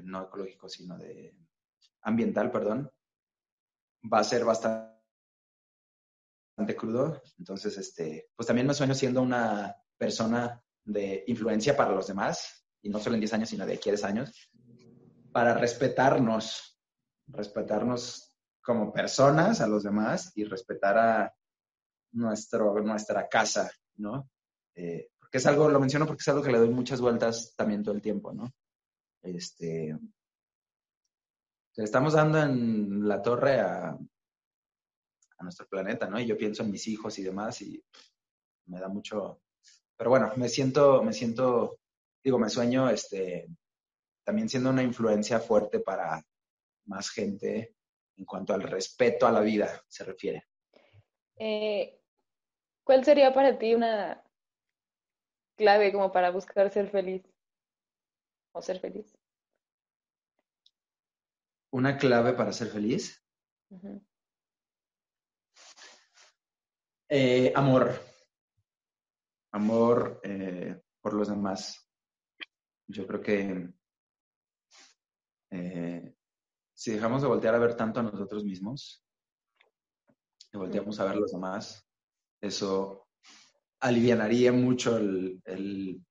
no ecológico, sino de ambiental, perdón, va a ser bastante crudo. Entonces, este, pues también me sueño siendo una persona de influencia para los demás, y no solo en 10 años, sino de aquí a 10 años, para respetarnos, respetarnos como personas a los demás y respetar a nuestro, nuestra casa, ¿no? Eh, porque es algo, lo menciono porque es algo que le doy muchas vueltas también todo el tiempo, ¿no? Este, estamos dando en la torre a, a nuestro planeta, ¿no? Y yo pienso en mis hijos y demás y me da mucho, pero bueno, me siento, me siento, digo, me sueño, este, también siendo una influencia fuerte para más gente en cuanto al respeto a la vida se refiere.
Eh, ¿Cuál sería para ti una clave como para buscar ser feliz o ser feliz?
¿Una clave para ser feliz? Eh, amor. Amor eh, por los demás. Yo creo que eh, si dejamos de voltear a ver tanto a nosotros mismos y volteamos a ver a los demás, eso alivianaría mucho el,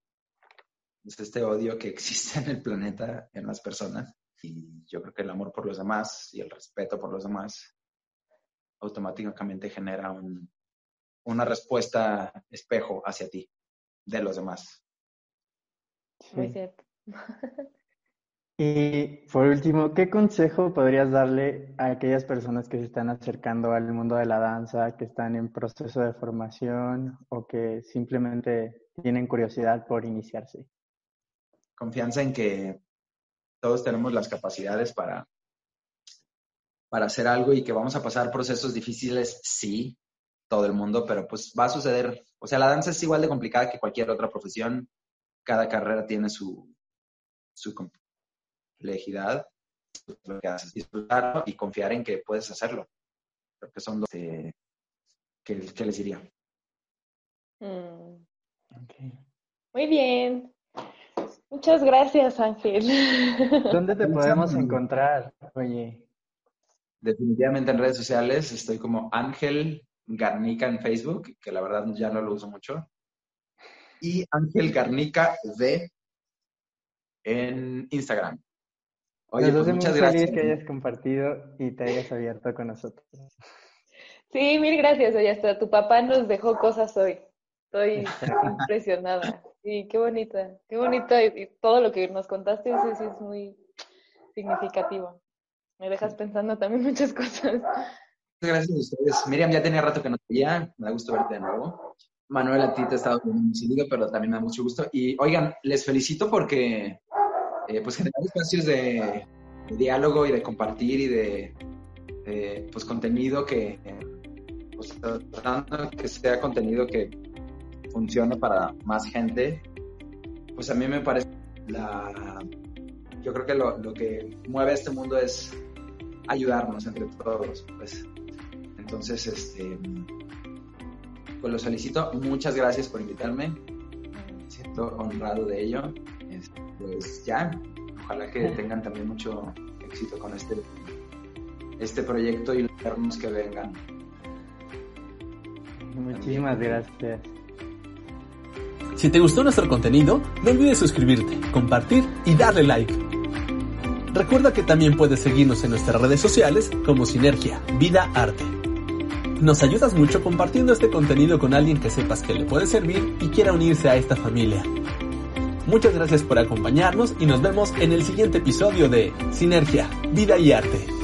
pues, este odio que existe en el planeta, en las personas. Y yo creo que el amor por los demás y el respeto por los demás automáticamente genera una respuesta espejo hacia ti de los demás.
Muy cierto.
Y por último, ¿qué consejo podrías darle a aquellas personas que se están acercando al mundo de la danza, que están en proceso de formación o que simplemente tienen curiosidad por iniciarse?
Confianza en que todos tenemos las capacidades para, para hacer algo y que vamos a pasar procesos difíciles, sí, todo el mundo, pero pues va a suceder. O sea, la danza es igual de complicada que cualquier otra profesión. Cada carrera tiene su, su complejidad, lo que haces, disfrutarlo y confiar en que puedes hacerlo. Creo que son los que, que, les diría.
Mm. Muy bien. Muchas gracias, Ángel.
¿Dónde te podemos encontrar? Oye.
Definitivamente en redes sociales estoy como Ángel Garnica en Facebook, que la verdad ya no lo uso mucho. Y Ángel Garnica V en Instagram.
Oye, pues muchas gracias. que hayas compartido y te hayas abierto con nosotros.
Sí, mil gracias. Oye, hasta tu papá nos dejó cosas hoy. Estoy impresionada. Sí, qué bonita, qué bonita. Y, todo lo que nos contaste, sí, sí, es muy significativo. Me dejas pensando también muchas cosas.
Gracias a ustedes. Miriam, ya tenía rato que no te veía. Me da gusto verte de nuevo. Manuel, a ti te he estado seguido, pero también me da mucho gusto. Y oigan, les felicito porque eh, pues generar espacios de, diálogo y de compartir y de pues contenido que pues, que sea contenido que funcione para más gente, pues a mí me parece la... Yo creo que lo, lo que mueve a este mundo es ayudarnos entre todos, pues. Entonces, este, pues los felicito. Muchas gracias por invitarme. Me siento honrado de ello. Pues ya, ojalá que tengan también mucho éxito con este, este proyecto y los que vengan.
Muchísimas gracias.
Si te gustó nuestro contenido, no olvides suscribirte, compartir y darle like. Recuerda que también puedes seguirnos en nuestras redes sociales como Sinergia, Vida, Arte. Nos ayudas mucho compartiendo este contenido con alguien que sepas que le puede servir y quiera unirse a esta familia. Muchas gracias por acompañarnos y nos vemos en el siguiente episodio de Sinergia, Vida y Arte.